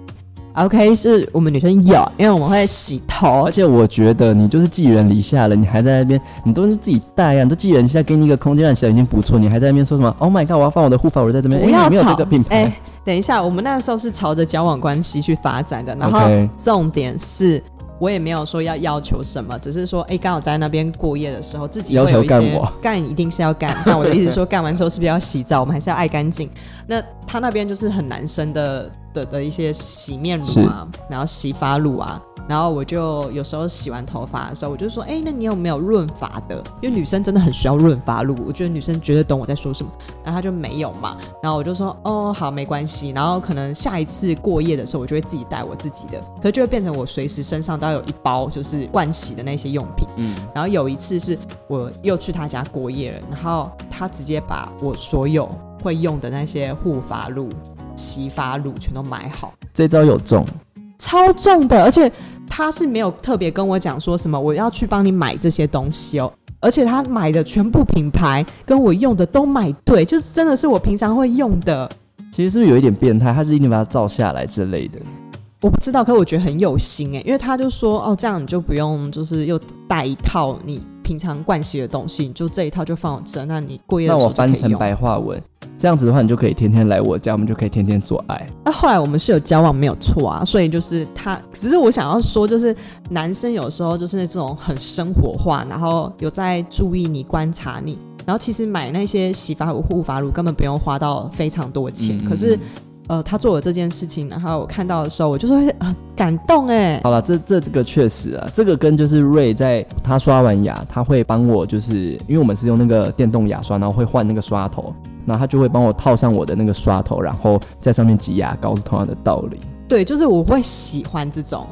[SPEAKER 2] OK，是我们女生有，因为我们会洗头，
[SPEAKER 1] 而且我觉得你就是寄人篱下了，你还在那边，你都是自己带呀，你都寄人篱下，给你一个空间让你洗已经不错，你还在那边说什么？Oh my god，我要放我的护发乳在这边，
[SPEAKER 2] 不要
[SPEAKER 1] 吵。哎，
[SPEAKER 2] 等一下，我们那时候是朝着交往关系去发展的，然后重点是。我也没有说要要求什么，只是说，哎，刚好在那边过夜的时候，自己
[SPEAKER 1] 要求干我
[SPEAKER 2] 干一定是要干。那我的意思说，干完之后是不是要洗澡？我们还是要爱干净。那他那边就是很男生的的的一些洗面乳啊，然后洗发乳啊。然后我就有时候洗完头发的时候，我就说：“哎，那你有没有润发的？因为女生真的很需要润发露，我觉得女生绝对懂我在说什么。”然后她就没有嘛。然后我就说：“哦，好，没关系。”然后可能下一次过夜的时候，我就会自己带我自己的，可是就会变成我随时身上都要有一包就是盥洗的那些用品。嗯。然后有一次是我又去他家过夜了，然后他直接把我所有会用的那些护发露、洗发乳全都买好。
[SPEAKER 1] 这招有中。
[SPEAKER 2] 超重的，而且他是没有特别跟我讲说什么我要去帮你买这些东西哦，而且他买的全部品牌跟我用的都买对，就是真的是我平常会用的。
[SPEAKER 1] 其实是不是有一点变态？他是一定把它照下来之类的？
[SPEAKER 2] 我不知道，可我觉得很有心哎，因为他就说哦，这样你就不用就是又带一套你平常惯洗的东西，你就这一套就放我这，那你过夜的时候
[SPEAKER 1] 那我翻成白话文。这样子的话，你就可以天天来我家，我们就可以天天做爱。
[SPEAKER 2] 那后来我们是有交往，没有错啊。所以就是他，只是我想要说，就是男生有时候就是那种很生活化，然后有在注意你、观察你，然后其实买那些洗发乳、护发乳根本不用花到非常多钱。可是，呃，他做了这件事情，然后我看到的时候，我就是会很感动哎。
[SPEAKER 1] 好了，这这这个确实啊，这个跟就是瑞在他刷完牙，他会帮我，就是因为我们是用那个电动牙刷，然后会换那个刷头。那他就会帮我套上我的那个刷头，然后在上面挤牙膏，是同样的道理。
[SPEAKER 2] 对，就是我会喜欢这种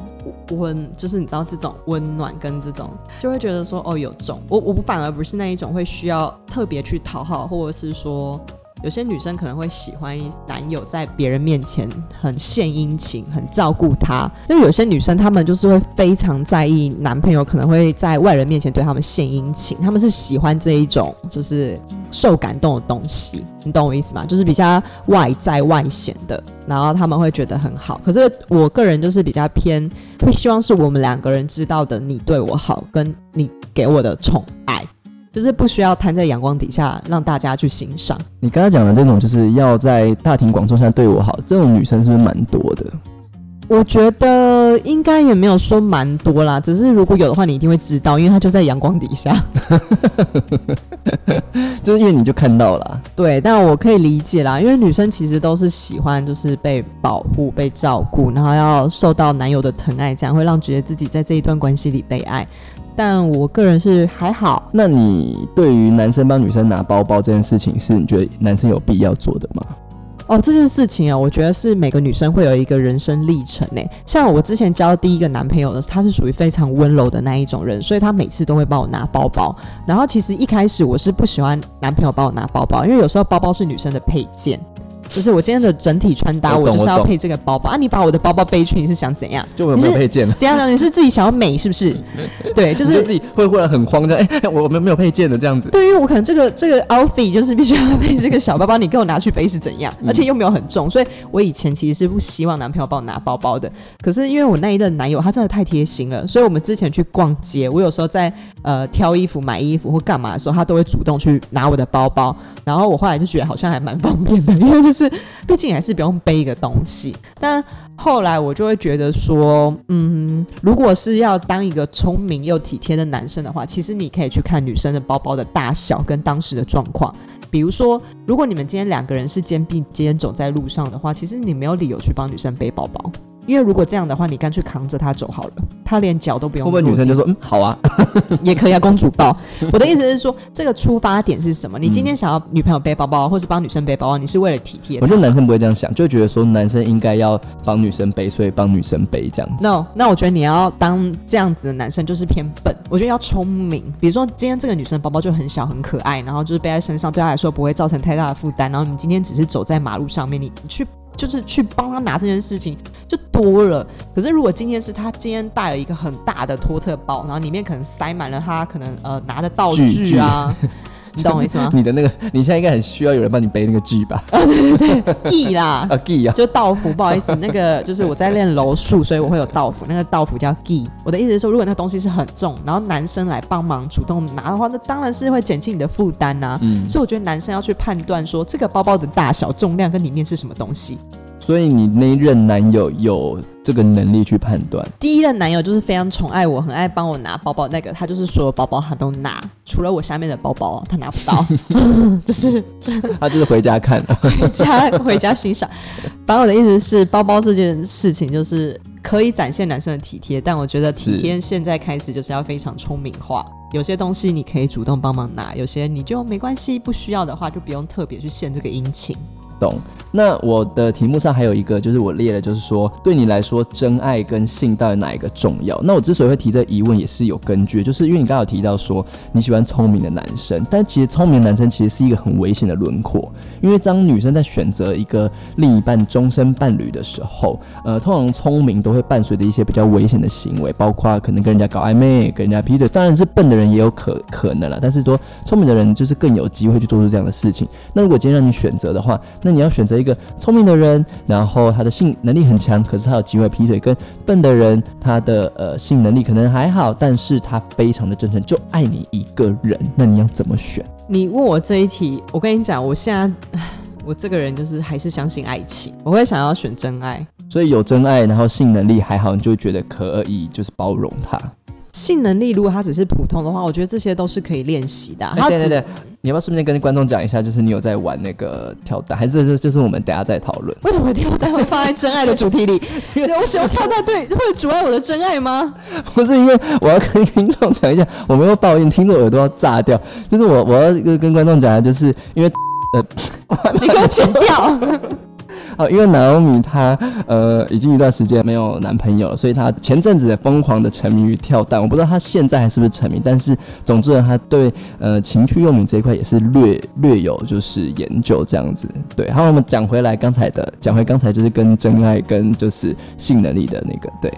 [SPEAKER 2] 温，就是你知道这种温暖跟这种，就会觉得说哦有种。我我反而不是那一种会需要特别去讨好，或者是说。有些女生可能会喜欢男友在别人面前很献殷勤、很照顾她，因为有些女生她们就是会非常在意男朋友可能会在外人面前对他们献殷勤，他们是喜欢这一种就是受感动的东西，你懂我意思吗？就是比较外在外显的，然后他们会觉得很好。可是我个人就是比较偏，会希望是我们两个人知道的，你对我好，跟你给我的宠爱。就是不需要摊在阳光底下让大家去欣赏。
[SPEAKER 1] 你刚才讲的这种，就是要在大庭广众下对我好，这种女生是不是蛮多的？
[SPEAKER 2] 我觉得应该也没有说蛮多啦，只是如果有的话，你一定会知道，因为她就在阳光底下。
[SPEAKER 1] 就是因为你就看到了。
[SPEAKER 2] 对，但我可以理解啦，因为女生其实都是喜欢就是被保护、被照顾，然后要受到男友的疼爱，这样会让觉得自己在这一段关系里被爱。但我个人是还好。
[SPEAKER 1] 那你对于男生帮女生拿包包这件事情，是你觉得男生有必要做的吗？
[SPEAKER 2] 哦，这件事情啊，我觉得是每个女生会有一个人生历程呢。像我之前交第一个男朋友的，他是属于非常温柔的那一种人，所以他每次都会帮我拿包包。然后其实一开始我是不喜欢男朋友帮我拿包包，因为有时候包包是女生的配件。就是我今天的整体穿搭，我就是要配这个包包啊！你把我的包包背去，你是想怎样？
[SPEAKER 1] 就我没有配件了。
[SPEAKER 2] 这样呢？你是自己想要美是不是？对，就是
[SPEAKER 1] 自己会忽然很慌张，哎，我们没有配件的这样子。
[SPEAKER 2] 对，因为我可能这个这个 outfit 就是必须要配这个小包包，你给我拿去背是怎样？而且又没有很重，所以我以前其实是不希望男朋友帮我拿包包的。可是因为我那一任男友他真的太贴心了，所以我们之前去逛街，我有时候在呃挑衣服、买衣服或干嘛的时候，他都会主动去拿我的包包。然后我后来就觉得好像还蛮方便的，因为就是是毕竟还是不用背一个东西。但后来我就会觉得说，嗯，如果是要当一个聪明又体贴的男生的话，其实你可以去看女生的包包的大小跟当时的状况。比如说，如果你们今天两个人是肩并肩走在路上的话，其实你没有理由去帮女生背包包。因为如果这样的话，你干脆扛着他走好了，他连脚都不用。
[SPEAKER 1] 会不会女生就说嗯好啊，
[SPEAKER 2] 也可以啊，公主抱。我的意思是说，这个出发点是什么？你今天想要女朋友背包包，或是帮女生背包包，你是为了体贴？
[SPEAKER 1] 我觉得男生不会这样想，就觉得说男生应该要帮女生背，所以帮女生背这样子。
[SPEAKER 2] No，那我觉得你要当这样子的男生就是偏笨。我觉得要聪明。比如说今天这个女生包包就很小很可爱，然后就是背在身上，对她来说不会造成太大的负担。然后你今天只是走在马路上面，你去。就是去帮他拿这件事情就多了，可是如果今天是他今天带了一个很大的托特包，然后里面可能塞满了他可能呃拿的道具啊。你懂我意思吗？
[SPEAKER 1] 你的那个，你现在应该很需要有人帮你背那个 G 吧？
[SPEAKER 2] 啊，对对对，G 啦，
[SPEAKER 1] 啊 G 啊，
[SPEAKER 2] 就道符。不好意思，那个就是我在练柔术，所以我会有道符。那个道符叫 G。我的意思是说，如果那个东西是很重，然后男生来帮忙主动拿的话，那当然是会减轻你的负担呐。嗯，所以我觉得男生要去判断说，这个包包的大小、重量跟里面是什么东西。
[SPEAKER 1] 所以你那一任男友有这个能力去判断？
[SPEAKER 2] 第一任男友就是非常宠爱我，很爱帮我拿包包。那个他就是所有包包他都拿，除了我下面的包包他拿不到，就是
[SPEAKER 1] 他就是回家看，
[SPEAKER 2] 回 家回家欣赏。反正我的意思是，包包这件事情就是可以展现男生的体贴，但我觉得体贴现在开始就是要非常聪明化。有些东西你可以主动帮忙拿，有些你就没关系，不需要的话就不用特别去献这个殷勤。
[SPEAKER 1] 懂。那我的题目上还有一个，就是我列了，就是说对你来说，真爱跟性到底哪一个重要？那我之所以会提这疑问，也是有根据，就是因为你刚刚有提到说你喜欢聪明的男生，但其实聪明男生其实是一个很危险的轮廓，因为当女生在选择一个另一半终身伴侣的时候，呃，通常聪明都会伴随着一些比较危险的行为，包括可能跟人家搞暧昧、跟人家劈腿。当然是笨的人也有可可能了，但是说聪明的人就是更有机会去做出这样的事情。那如果今天让你选择的话，那你要选择一个聪明的人，然后他的性能力很强，可是他有机会劈腿；跟笨的人，他的呃性能力可能还好，但是他非常的真诚，就爱你一个人。那你要怎么选？
[SPEAKER 2] 你问我这一题，我跟你讲，我现在我这个人就是还是相信爱情，我会想要选真爱。
[SPEAKER 1] 所以有真爱，然后性能力还好，你就觉得可以，就是包容他。
[SPEAKER 2] 性能力如果他只是普通的话，我觉得这些都是可以练习的。
[SPEAKER 1] 对对对，你要不要顺便跟观众讲一下，就是你有在玩那个跳蛋，还是这就是我们等下再讨论？
[SPEAKER 2] 为什么跳蛋会放在真爱的主题里？我喜欢跳蛋，对，会阻碍我的真爱吗？
[SPEAKER 1] 不是，因为我要跟听众讲一下，我没有抱怨，听众耳朵要炸掉。就是我我要跟跟观众讲的，就是因为 呃，
[SPEAKER 2] 你给我剪掉。
[SPEAKER 1] 哦，因为 Naomi 她呃已经一段时间没有男朋友了，所以她前阵子疯狂的沉迷于跳蛋。我不知道她现在还是不是沉迷，但是总之呢，她对呃情趣用品这一块也是略略有就是研究这样子。对，好，我们讲回来刚才的，讲回刚才就是跟真爱跟就是性能力的那个对。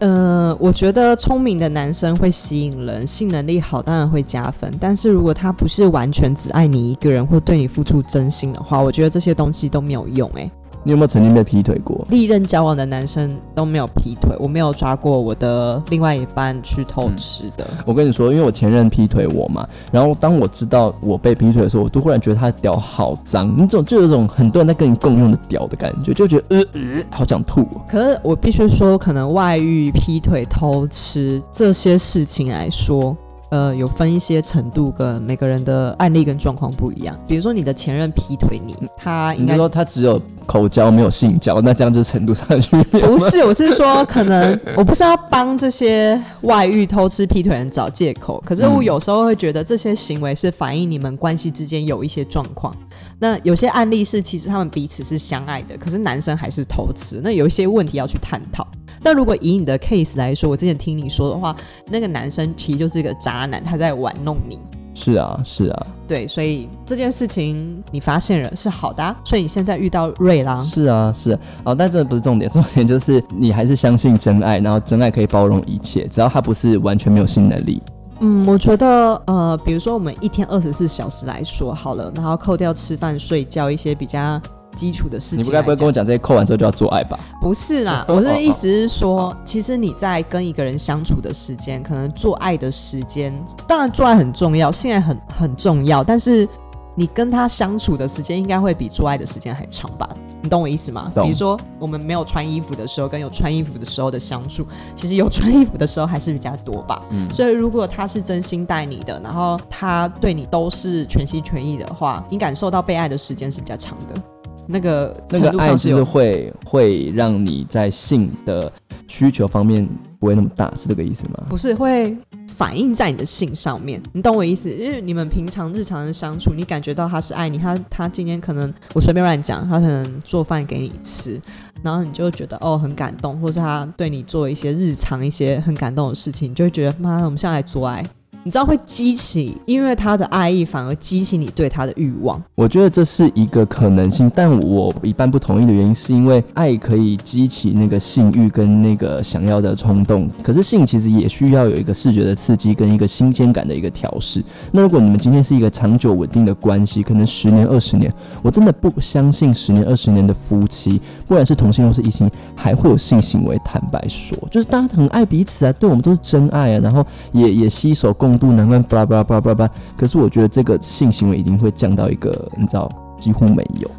[SPEAKER 2] 呃，我觉得聪明的男生会吸引人，性能力好当然会加分。但是如果他不是完全只爱你一个人，或对你付出真心的话，我觉得这些东西都没有用。诶。
[SPEAKER 1] 你有没有曾经被劈腿过？
[SPEAKER 2] 历任交往的男生都没有劈腿，我没有抓过我的另外一半去偷吃的。
[SPEAKER 1] 我跟你说，因为我前任劈腿我嘛，然后当我知道我被劈腿的时候，我都忽然觉得他的屌好脏，你总就有种很多人在跟你共用的屌的感觉，就觉得呃呃，好想吐。
[SPEAKER 2] 可是我必须说，可能外遇、劈腿、偷吃这些事情来说。呃有分一些程度跟每个人的案例跟状况不一样。比如说你的前任劈腿你，他应该
[SPEAKER 1] 你说他只有口交没有性交，那这样就是程度上的区别。
[SPEAKER 2] 不是，我是说，可能我不是要帮这些外遇、偷吃、劈腿人找借口，可是我
[SPEAKER 1] 嗯
[SPEAKER 2] 有时候会觉得这些行为是反映你们关系之间有一些状况。那有些案例是其实他们彼此是相爱的，可是男生还是偷吃，那有一些问题要去探讨。那如果以你的 case 来说，我之前听你说的话，那个男生其实就是一个渣男，他在玩弄你。
[SPEAKER 1] 是啊，是啊，
[SPEAKER 2] 对，所以这件事情你发现了是好的啊、所以你现在遇到瑞啦，
[SPEAKER 1] 是啊，是啊。哦，但这不是重点，重点就是你还是相信真爱，然后真爱可以包容一切，只要他不是完全没有性能力。
[SPEAKER 2] 嗯，我觉得呃，比如说我们一天二十四小时来说好了，然后扣掉吃饭、睡觉一些比较基础的事情，
[SPEAKER 1] 你不该不会跟我讲这些扣完之后就要做爱吧？
[SPEAKER 2] 不是啦，我的意思是说，其实你在跟一个人相处的时间，可能做爱的时间，当然做爱很重要，性爱很很重要，但是你跟他相处的时间应该会比做爱的时间还长吧？你懂我意思吗？
[SPEAKER 1] 懂
[SPEAKER 2] 比如说我们没有穿衣服的时候，跟有穿衣服的时候的相处，其实有穿衣服的时候还是比较多吧。
[SPEAKER 1] 嗯
[SPEAKER 2] 所以如果他是真心待你的，然后他对你都是全心全意的话，你感受到被爱的时间是比较长的。那个
[SPEAKER 1] 那个爱就是会会让你在性的需求方面不会那么大，是这个意思吗？
[SPEAKER 2] 不是会反映在你的性上面，你懂我意思？因为你们平常日常的相处，你感觉到他是爱你，他他今天可能我随便乱讲，他可能做饭给你吃，然后你就会觉得哦很感动，或是他对你做一些日常一些很感动的事情，你就会觉得妈，我们现在来做爱。你知道会激起，因为他的爱意反而激起你对他的欲望。
[SPEAKER 1] 我觉得这是一个可能性，但我一般不同意的原因是因为爱可以激起那个性欲跟那个想要的冲动，可是性其实也需要有一个视觉的刺激跟一个新鲜感的一个调试。那如果你们今天是一个长久稳定的关系，可能十年二十年，我真的不相信十年二十年的夫妻，不管是同性或是异性，还会有性行为。坦白说，就是大家很爱彼此啊，对我们都是真爱啊，然后也也携手共度，难关，巴拉巴拉巴拉巴拉。可是我觉得这个性行为一定会降到一个你知道几乎没有。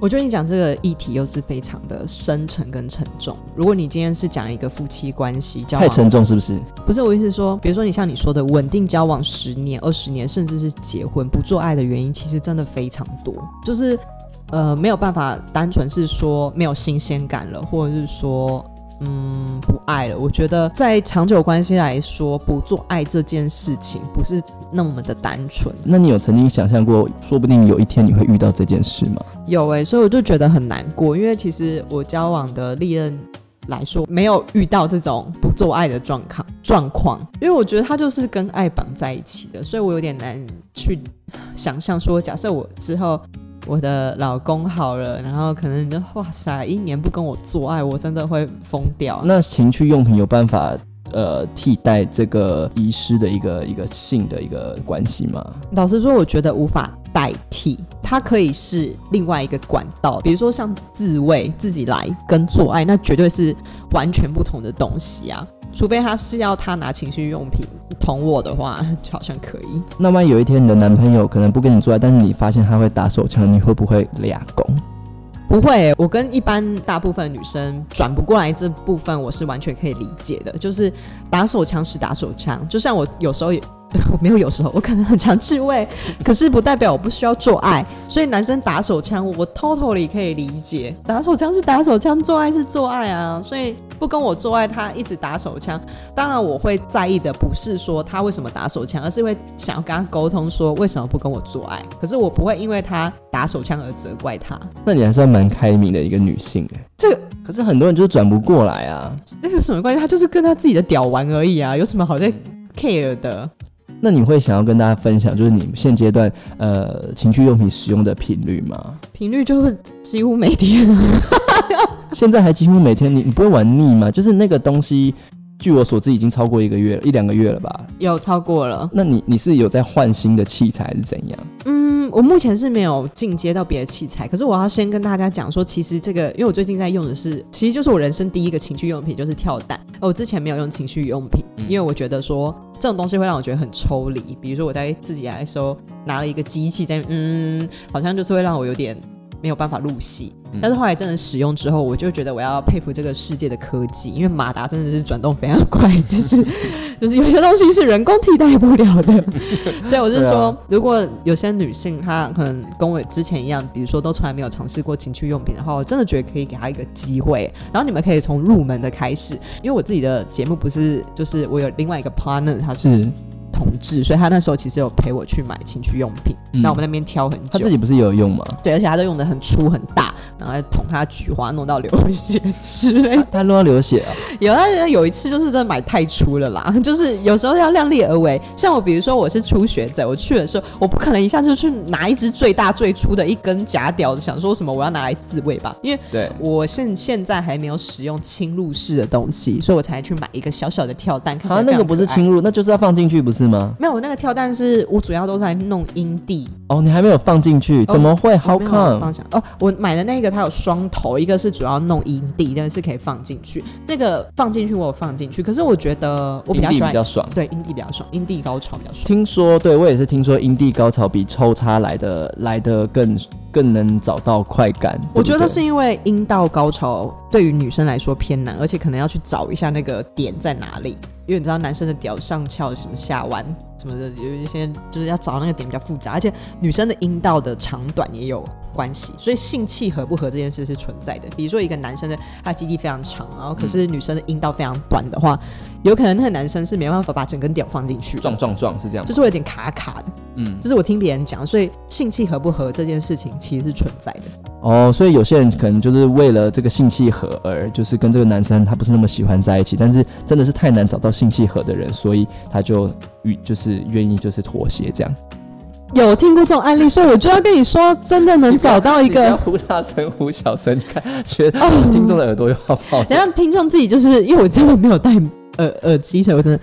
[SPEAKER 2] 我觉得你讲这个议题又是非常的深沉跟沉重。如果你今天是讲一个夫妻关系交往
[SPEAKER 1] 太沉重是不是？
[SPEAKER 2] 不是我意思是说，比如说你像你说的稳定交往十年、二十年，甚至是结婚不做爱的原因，其实真的非常多，就是呃没有办法单纯是说没有新鲜感了，或者是说嗯不爱了。我觉得在长久关系来说，不做爱这件事情不是那么的单纯。
[SPEAKER 1] 那你有曾经想象过，说不定有一天你会遇到这件事吗？
[SPEAKER 2] 有诶、所以我就觉得很难过，因为其实我交往的历任来说，没有遇到这种不做爱的状况状况，因为我觉得它就是跟爱绑在一起的，所以我有点难去想象说，假设我之后我的老公好了，然后可能你就哇塞，一年不跟我做爱，我真的会疯掉。
[SPEAKER 1] 那情趣用品有办法呃替代这个遗失的一个一个性的一个关系吗？
[SPEAKER 2] 老实说，我觉得无法代替，它可以是另外一个管道，比如说像自慰、自己来跟做爱，那绝对是完全不同的东西啊。除非他是要他拿情绪用品捅我的话，就好像可以。
[SPEAKER 1] 那万一有一天你的男朋友可能不跟你做爱，但是你发现他会打手枪，你会不会俩攻？
[SPEAKER 2] 不会，我跟一般大部分女生转不过来这部分，我是完全可以理解的。就是打手枪是打手枪，就像我有时候也。我没有，有时候我可能很常自慰，可是不代表我不需要做爱。所以男生打手枪，我 totally 可以理解，打手枪是打手枪，做爱是做爱啊。所以不跟我做爱，他一直打手枪，当然我会在意的不是说他为什么打手枪，而是会想要跟他沟通说为什么不跟我做爱。可是我不会因为他打手枪而责怪他。
[SPEAKER 1] 那你还算蛮开明的一个女性哎、
[SPEAKER 2] 这个
[SPEAKER 1] 可是很多人就是转不过来啊。
[SPEAKER 2] 那有什么关系？他就是跟他自己的屌玩而已啊，有什么好在 care 的？
[SPEAKER 1] 那你会想要跟大家分享，就是你现阶段呃情趣用品使用的频率吗？
[SPEAKER 2] 频率就会几乎每天啊。
[SPEAKER 1] 现在还几乎每天，你你不会玩腻吗？就是那个东西，据我所知已经超过一个月了，一两个月了吧？
[SPEAKER 2] 有超过了。
[SPEAKER 1] 那你你是有在换新的器材还是怎样？
[SPEAKER 2] 嗯，我目前是没有进阶到别的器材，可是我要先跟大家讲说，其实这个，因为我最近在用的是，其实就是我人生第一个情趣用品，就是跳蛋。而我之前没有用情趣用品，
[SPEAKER 1] 嗯
[SPEAKER 2] 因为我觉得说这种东西会让我觉得很抽离。比如说我在自己来的时候拿了一个机器在，嗯，好像就是会让我有点没有办法入戏。
[SPEAKER 1] 嗯
[SPEAKER 2] 但是后来真的使用之后，我就觉得我要佩服这个世界的科技，因为马达真的是转动非常快，就是 就是有些东西是人工替代不了的。所以我是说，如果有些女性她可能跟我之前一样，比如说都从来没有尝试过情趣用品的话，我真的觉得可以给她一个机会。然后你们可以从入门的开始，因为我自己的节目不是就是我有另外一个 partner，他是
[SPEAKER 1] 是
[SPEAKER 2] 同志，所以他那时候其实有陪我去买情趣用品，
[SPEAKER 1] 嗯
[SPEAKER 2] 那、我们那边挑很久。
[SPEAKER 1] 他自己不是也有用吗？
[SPEAKER 2] 对，而且他都用的很粗很大，然后还捅他菊花，弄到流血之类的。
[SPEAKER 1] 他弄到流血啊？
[SPEAKER 2] 有他有一次就是真的买太粗了啦，就是有时候要量力而为。像我，比如说我是初学者，我去的时候，我不可能一下就去拿一支最大最粗的一根假屌，想说什么我要拿来自慰吧，因为
[SPEAKER 1] 对，
[SPEAKER 2] 我现现在还没有使用侵入式的东西，所以我才去买一个小小的跳蛋。看起来
[SPEAKER 1] 啊，那个不是侵入，那就是要放进去，不是吗？
[SPEAKER 2] 没有，我那个跳蛋是我主要都在弄阴蒂，
[SPEAKER 1] 哦，你还没有放进去，怎么会？How come？
[SPEAKER 2] 哦，我买的那个它有双头，一个是主要弄阴蒂，但是可以放进去。那个放进去我有放进去，可是我觉得我比较
[SPEAKER 1] 阴
[SPEAKER 2] 喜欢
[SPEAKER 1] 比较爽。
[SPEAKER 2] 对阴蒂比较爽，阴蒂高潮比较爽。
[SPEAKER 1] 听说，对我也是听说，阴蒂高潮比抽插来的来的更更能找到快感。
[SPEAKER 2] 我觉得是因为阴道高潮对于女生来说偏难，而且可能要去找一下那个点在哪里，因为你知道男生的屌上翘什么下弯什么的，有一些就是要找那个点比较复杂，而且女生的阴道的长短也有关系，所以性器合不合这件事是存在的。比如说一个男生的他基地非常长，然后可是女生的阴道非常短的话，有可能那个男生是没办法把整根屌放进去，
[SPEAKER 1] 撞撞撞是这样，
[SPEAKER 2] 就是会有点卡卡的。
[SPEAKER 1] 嗯，
[SPEAKER 2] 这是我听别人讲，所以性气合不合这件事情其实是存在的。
[SPEAKER 1] 哦，所以有些人可能就是为了这个性气合而就是跟这个男生他不是那么喜欢在一起，但是真的是太难找到性气合的人，所以他就与就是愿意就是妥协这样。
[SPEAKER 2] 有听过这种案例，所以我就要跟你说，真的能找到一个。
[SPEAKER 1] 忽大声忽小声，你看，觉得
[SPEAKER 2] 哦
[SPEAKER 1] 听众的耳朵又要爆。
[SPEAKER 2] 然后听众自己就是因为我真的没有戴耳耳机，所以我真的。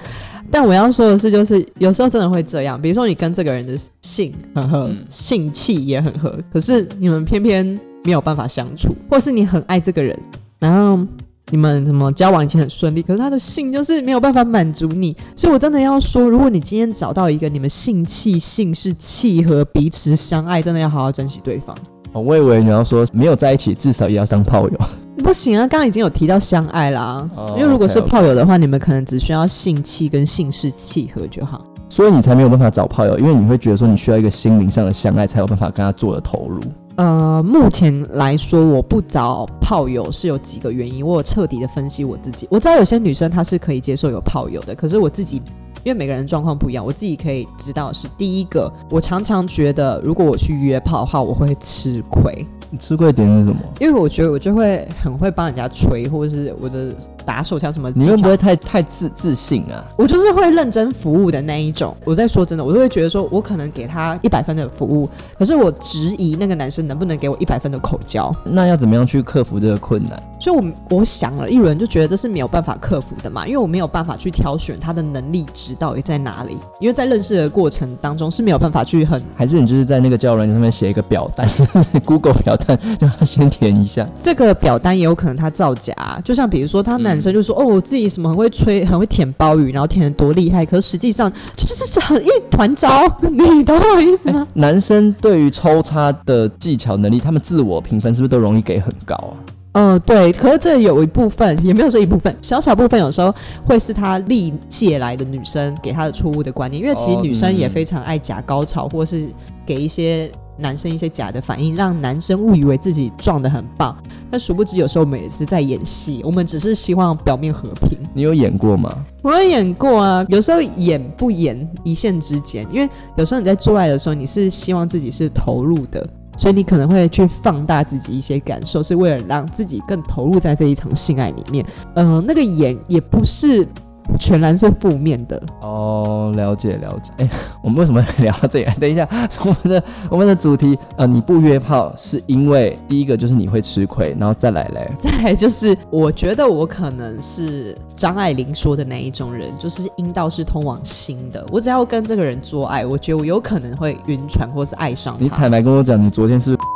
[SPEAKER 2] 但我要说的是，就是有时候真的会这样。比如说，你跟这个人的性很合，
[SPEAKER 1] 嗯
[SPEAKER 2] 性气也很合，可是你们偏偏没有办法相处，或是你很爱这个人，然后你们什么交往以前很顺利，可是他的性就是没有办法满足你。所以我真的要说，如果你今天找到一个你们性气性是契合、彼此相爱，真的要好好珍惜对方。
[SPEAKER 1] 哦我以为你要说没有在一起，至少也要当炮友。
[SPEAKER 2] 不行啊，刚刚已经有提到相爱啦。
[SPEAKER 1] 哦
[SPEAKER 2] 因为如果是
[SPEAKER 1] OK，OK
[SPEAKER 2] 炮友的话，你们可能只需要性气跟性事契合就好。
[SPEAKER 1] 所以你才没有办法找炮友，因为你会觉得说你需要一个心灵上的相爱，才有办法跟他做的投入。
[SPEAKER 2] 呃，目前来说，我不找炮友是有几个原因，我有彻底的分析我自己。我知道有些女生她是可以接受有炮友的，可是我自己。因为每个人状况不一样，我自己可以知道是第一个，我常常觉得如果我去约炮的话，我会吃亏，
[SPEAKER 1] 你吃亏点是什么？
[SPEAKER 2] 因为我觉得我就会很会帮人家吹，或者是我的打手枪什么
[SPEAKER 1] 你会不会太太自自信啊？
[SPEAKER 2] 我就是会认真服务的那一种。我在说真的，我就会觉得说，我可能给他一百分的服务，可是我质疑那个男生能不能给我一百分的口交。
[SPEAKER 1] 那要怎么样去克服这个困难？
[SPEAKER 2] 所以我，我想了一轮，就觉得这是没有办法克服的嘛，因为我没有办法去挑选他的能力值到底在哪里，因为在认识的过程当中是没有办法去很
[SPEAKER 1] 还是你就是在那个交友软件上面写一个表单，Google 表单，让他先填一下。
[SPEAKER 2] 这个表单也有可能他造假，就像比如说他男生就说、哦，我自己什么很会吹，很会舔鲍鱼，然后舔的多厉害，可是实际上就是很一团糟，你懂我意思吗？
[SPEAKER 1] 男生对于抽插的技巧能力，他们自我评分是不是都容易给很高啊？
[SPEAKER 2] 嗯，对，可是这有一部分，也没有说一部分，小小部分有时候会是他历届来的女生给他的错误的观念，因为其实
[SPEAKER 1] 哦
[SPEAKER 2] 女生也
[SPEAKER 1] 嗯
[SPEAKER 2] 非常爱假高潮，或是给一些男生一些假的反应，让男生误以为自己撞得很棒，但殊不知有时候我们也是在演戏，我们只是希望表面和平。
[SPEAKER 1] 你有演过吗？
[SPEAKER 2] 我有演过啊，有时候演不演一线之间，因为有时候你在做爱的时候，你是希望自己是投入的，所以你可能会去放大自己一些感受，是为了让自己更投入在这一场性爱里面。嗯、那个演也不是全然是负面的，
[SPEAKER 1] 哦，了解了解。哎、我们为什么会聊到这里来？等一下，我们的我们的主题，呃，你不约炮是因为第一个就是你会吃亏，然后再来嘞，
[SPEAKER 2] 再来就是，我觉得我可能是张爱玲说的那一种人，就是阴道是通往心的。我只要跟这个人做爱，我觉得我有可能会晕船或是爱上他。
[SPEAKER 1] 你坦白跟我讲，你昨天是不是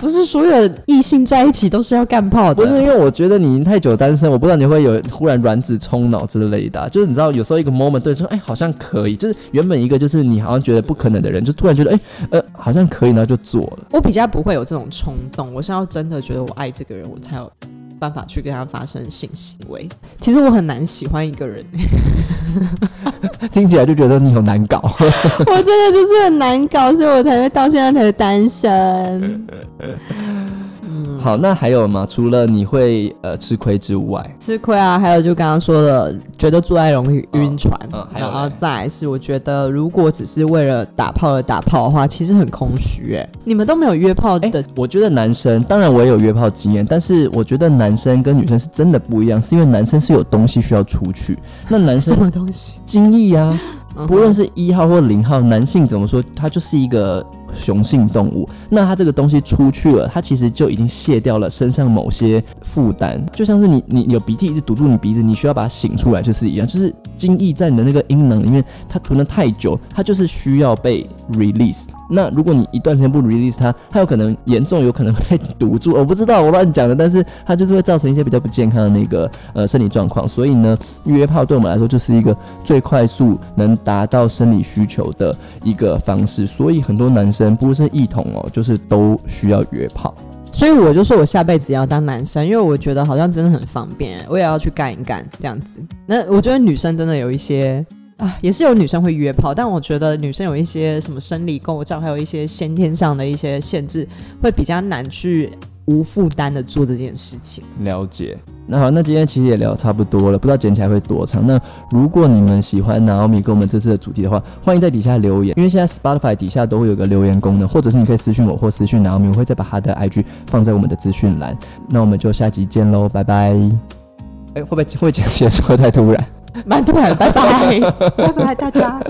[SPEAKER 2] 不是所有异性在一起都是要干炮的。
[SPEAKER 1] 不是因为我觉得你太久单身，我不知道你会有忽然卵子冲脑之类的啊、就是你知道有时候一个 moment 对说，哎、好像可以，就是原本一个就是你好像觉得不可能的人，就突然觉得，哎、呃，好像可以，然后就做了。
[SPEAKER 2] 我比较不会有这种冲动，我是要真的觉得我爱这个人，我才有办法去跟他发生性行为。其实我很难喜欢一个人，
[SPEAKER 1] 听起来就觉得你好难搞。
[SPEAKER 2] 我真的就是很难搞，所以我才会到现在才单身。嗯，
[SPEAKER 1] 好，那还有吗？除了你会呃吃亏之外，
[SPEAKER 2] 吃亏啊，还有就刚刚说的，觉得做爱容易晕船，
[SPEAKER 1] 嗯还有
[SPEAKER 2] 然后再来是我觉得如果只是为了打炮而打炮的话，其实很空虚哎。你们都没有约炮
[SPEAKER 1] 哎、
[SPEAKER 2] 的，
[SPEAKER 1] 我觉得男生，当然我也有约炮经验，但是我觉得男生跟女生是真的不一样，是因为男生是有东西需要出去，那男生什
[SPEAKER 2] 么东西？
[SPEAKER 1] 精液啊，不论是一号或零号，男性怎么说，他就是一个雄性动物。那他这个东西出去了，他其实就已经卸掉了身上某些负担，就像是你你有鼻涕一直堵住你鼻子，你需要把它醒出来，就是一样，就是精液在你的那个阴囊里面，它囤了太久，它就是需要被 release。那如果你一段时间不 release 它，它有可能严重，有可能会 堵住。我不知道，我乱讲的，但是它就是会造成一些比较不健康的那个呃生理状况。所以呢，约炮对我们来说就是一个最快速能达到生理需求的一个方式。所以很多男生不是异同哦，就是都需要约炮。
[SPEAKER 2] 所以我就说我下辈子要当男生，因为我觉得好像真的很方便，我也要去干一干这样子。那我觉得女生真的有一些啊，也是有女生会约炮，但我觉得女生有一些什么生理构造，还有一些先天上的一些限制，会比较难去无负担的做这件事情。
[SPEAKER 1] 了解。那好，那今天其实也聊差不多了，不知道剪起来会多长。那如果你们喜欢 Naomi 跟我们这次的主题的话，欢迎在底下留言，因为现在 Spotify 底下都会有个留言功能，或者是你可以私信我或私信 Naomi，我会再把他的 IG 放在我们的资讯栏。那我们就下集见喽，拜拜。哎、会不会会不会剪辑的时候太突然？
[SPEAKER 2] 蛮突然，拜拜，拜拜大家。